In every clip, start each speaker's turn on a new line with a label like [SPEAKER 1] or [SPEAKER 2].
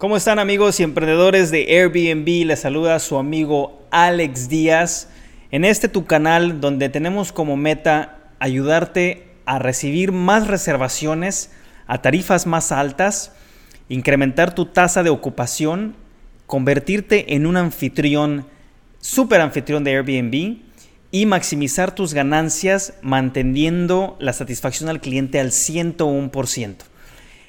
[SPEAKER 1] ¿Cómo están amigos y emprendedores de Airbnb? Les saluda su amigo Alex Díaz en este tu canal donde tenemos como meta ayudarte a recibir más reservaciones a tarifas más altas, incrementar tu tasa de ocupación, convertirte en un anfitrión, super anfitrión de Airbnb y maximizar tus ganancias manteniendo la satisfacción al cliente al 101%.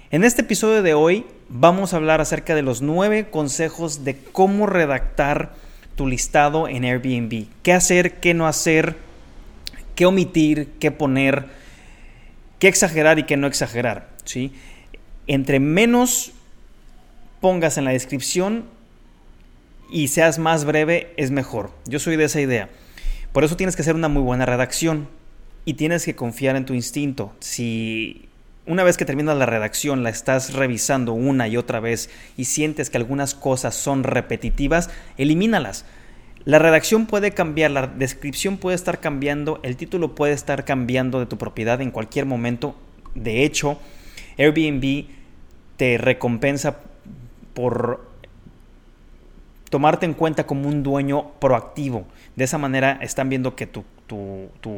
[SPEAKER 1] En este episodio de hoy vamos a hablar acerca de los nueve consejos de cómo redactar tu listado en Airbnb. ¿Qué hacer, qué no hacer, qué omitir, qué poner, qué exagerar y qué no exagerar? ¿sí? Entre menos pongas en la descripción y seas más breve, es mejor. Yo soy de esa idea. Por eso tienes que hacer una muy buena redacción y tienes que confiar en tu instinto. Si una vez que terminas la redacción, la estás revisando una y otra vez y sientes que algunas cosas son repetitivas, elimínalas. La redacción puede cambiar, la descripción puede estar cambiando, el título puede estar cambiando de tu propiedad en cualquier momento. De hecho, Airbnb te recompensa por tomarte en cuenta como un dueño proactivo. De esa manera están viendo que tu,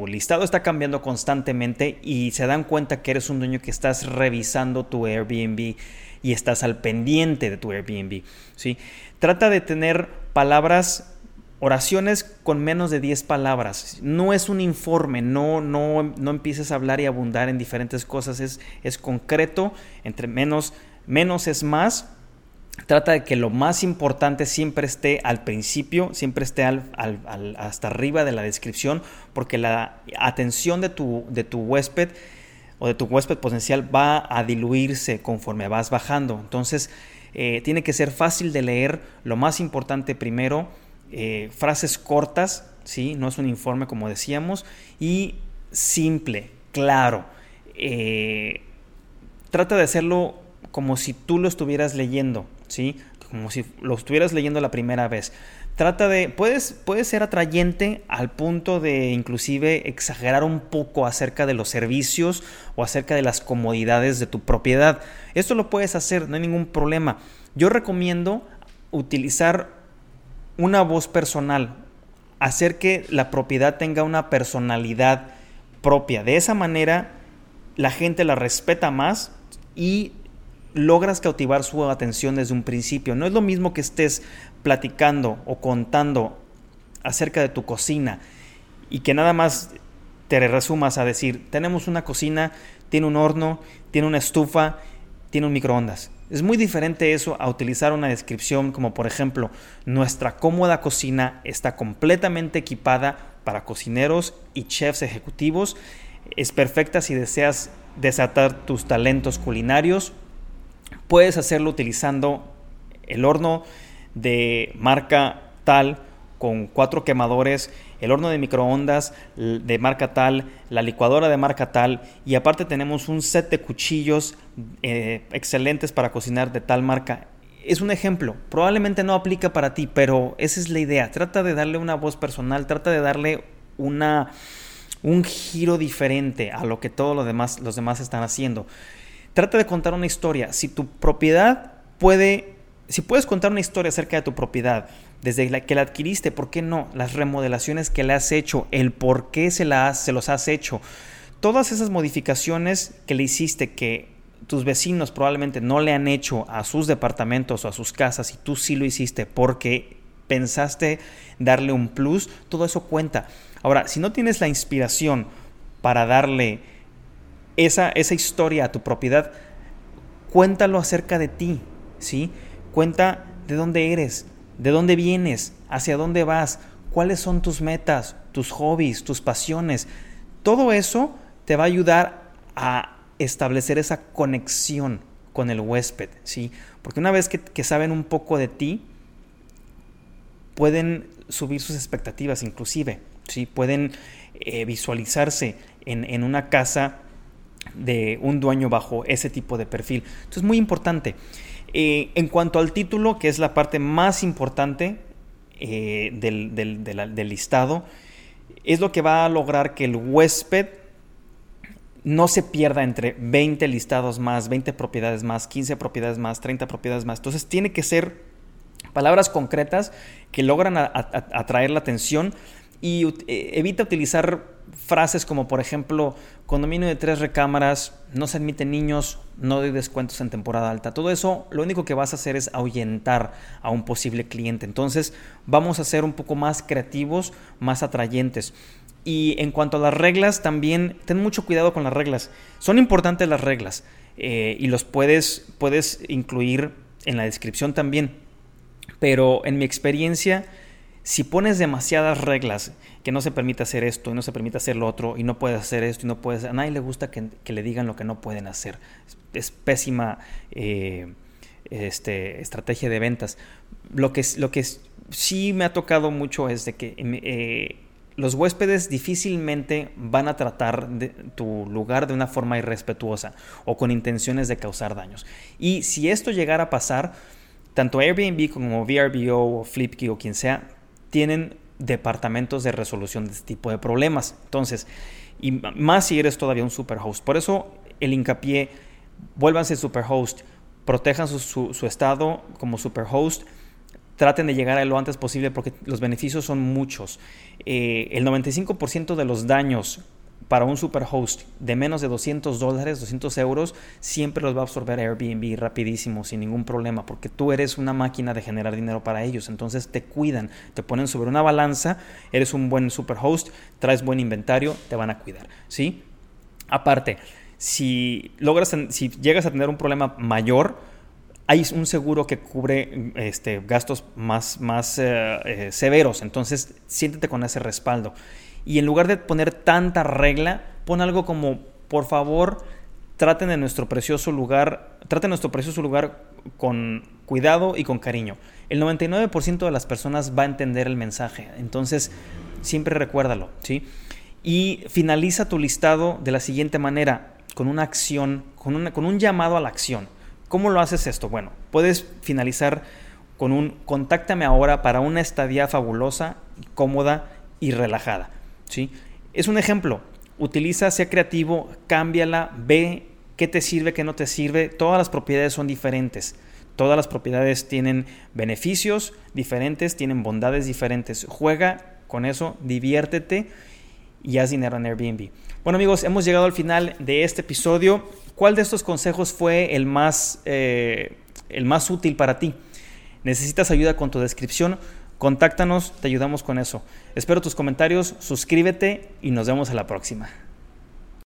[SPEAKER 1] listado está cambiando constantemente y se dan cuenta que eres un dueño que estás revisando tu Airbnb y estás al pendiente de tu Airbnb. ¿sí? Trata de tener palabras oraciones con menos de 10 palabras. No es un informe, no, no, no empieces a hablar y abundar en diferentes cosas, es, es concreto, entre menos, menos es más trata de que lo más importante siempre esté al principio, siempre esté hasta arriba de la descripción, porque la atención de tu, huésped o de tu huésped potencial va a diluirse conforme vas bajando. Entonces, eh, tiene que ser fácil de leer. Lo más importante primero, eh, frases cortas, ¿sí? no es un informe como decíamos, y simple, claro. Eh, trata de hacerlo como si tú lo estuvieras leyendo. Como si lo estuvieras leyendo la primera vez. Trata de, puedes, puede ser atrayente al punto de inclusive exagerar un poco acerca de los servicios o acerca de las comodidades de tu propiedad. Esto lo puedes hacer, no hay ningún problema. Yo recomiendo utilizar una voz personal, hacer que la propiedad tenga una personalidad propia. De esa manera la gente la respeta más y logras cautivar su atención desde un principio. No es lo mismo que estés platicando o contando acerca de tu cocina y que nada más te resumas a decir, tenemos una cocina, tiene un horno, tiene una estufa, tiene un microondas. Es muy diferente eso a utilizar una descripción como por ejemplo, nuestra cómoda cocina está completamente equipada para cocineros y chefs ejecutivos. Es perfecta si deseas desatar tus talentos culinarios Puedes hacerlo utilizando el horno de marca tal con cuatro quemadores, el horno de microondas de marca tal, la licuadora de marca tal y aparte tenemos un set de cuchillos eh, excelentes para cocinar de tal marca. Es un ejemplo, probablemente no aplica para ti, pero esa es la idea. Trata de darle una voz personal, trata de darle una, un giro diferente a lo que todos demás, los demás están haciendo. Trata de contar una historia. Si tu propiedad puede, si puedes contar una historia acerca de tu propiedad, desde la que la adquiriste, ¿por qué no? Las remodelaciones que le has hecho, el por qué se, la se los has hecho. Todas esas modificaciones que le hiciste que tus vecinos probablemente no le han hecho a sus departamentos o a sus casas y tú sí lo hiciste porque pensaste darle un plus, todo eso cuenta. Ahora, si no tienes la inspiración para darle esa, esa historia a tu propiedad, cuéntalo acerca de ti, ¿sí? Cuenta de dónde eres, de dónde vienes, hacia dónde vas, cuáles son tus metas, tus hobbies, tus pasiones. Todo eso te va a ayudar a establecer esa conexión con el huésped, ¿sí? Porque una vez que, saben un poco de ti, pueden subir sus expectativas inclusive, ¿sí? Pueden eh, visualizarse en, en una casa de un dueño bajo ese tipo de perfil. Entonces, muy importante. Eh, en cuanto al título, que es la parte más importante eh, del, listado, es lo que va a lograr que el huésped no se pierda entre 20 listados más, 20 propiedades más, 15 propiedades más, 30 propiedades más. Entonces tiene que ser palabras concretas que logran atraer la atención y eh, evita utilizar frases como por ejemplo condominio de tres recámaras, no se admiten niños, no doy descuentos en temporada alta. Todo eso lo único que vas a hacer es ahuyentar a un posible cliente. Entonces vamos a ser un poco más creativos, más atrayentes. Y en cuanto a las reglas, también ten mucho cuidado con las reglas. Son importantes las reglas eh, y los puedes, puedes incluir en la descripción también. Pero en mi experiencia, si pones demasiadas reglas, que no se permite hacer esto y no se permite hacer lo otro y no puedes hacer esto y no puedes... A nadie le gusta que, le digan lo que no pueden hacer. Es, pésima eh, este, estrategia de ventas. Lo que, lo que sí me ha tocado mucho es de que... Eh, los huéspedes difícilmente van a tratar tu lugar de una forma irrespetuosa o con intenciones de causar daños. Y si esto llegara a pasar, tanto Airbnb como VRBO o Flipkey o quien sea, tienen departamentos de resolución de este tipo de problemas. Entonces, y más si eres todavía un superhost. Por eso el hincapié, vuélvanse superhost, protejan su, estado como superhost traten de llegar a lo antes posible porque los beneficios son muchos. Eh, el 95% de los daños para un superhost de menos de 200 dólares, 200 euros, siempre los va a absorber Airbnb rapidísimo, sin ningún problema, porque tú eres una máquina de generar dinero para ellos. Entonces te cuidan, te ponen sobre una balanza, eres un buen superhost, traes buen inventario, te van a cuidar. ¿sí? Aparte, si, logras, si llegas a tener un problema mayor, hay un seguro que cubre este, gastos más, más eh, eh, severos, entonces siéntete con ese respaldo. Y en lugar de poner tanta regla, pon algo como, por favor, traten de nuestro precioso lugar, traten nuestro precioso lugar con cuidado y con cariño. El 99% de las personas va a entender el mensaje, entonces siempre recuérdalo, ¿sí? Y finaliza tu listado de la siguiente manera, con una acción, con, con un llamado a la acción. ¿Cómo lo haces esto? Bueno, puedes finalizar con un contáctame ahora para una estadía fabulosa, cómoda y relajada. ¿Sí? Es un ejemplo. Utiliza, sea creativo, cámbiala, ve qué te sirve, qué no te sirve. Todas las propiedades son diferentes. Todas las propiedades tienen beneficios diferentes, tienen bondades diferentes. Juega con eso, diviértete y haz dinero en Airbnb. Bueno amigos, hemos llegado al final de este episodio. ¿Cuál de estos consejos fue el más, eh, el más útil para ti? ¿Necesitas ayuda con tu descripción? Contáctanos, te ayudamos con eso. Espero tus comentarios, suscríbete y nos vemos a la próxima.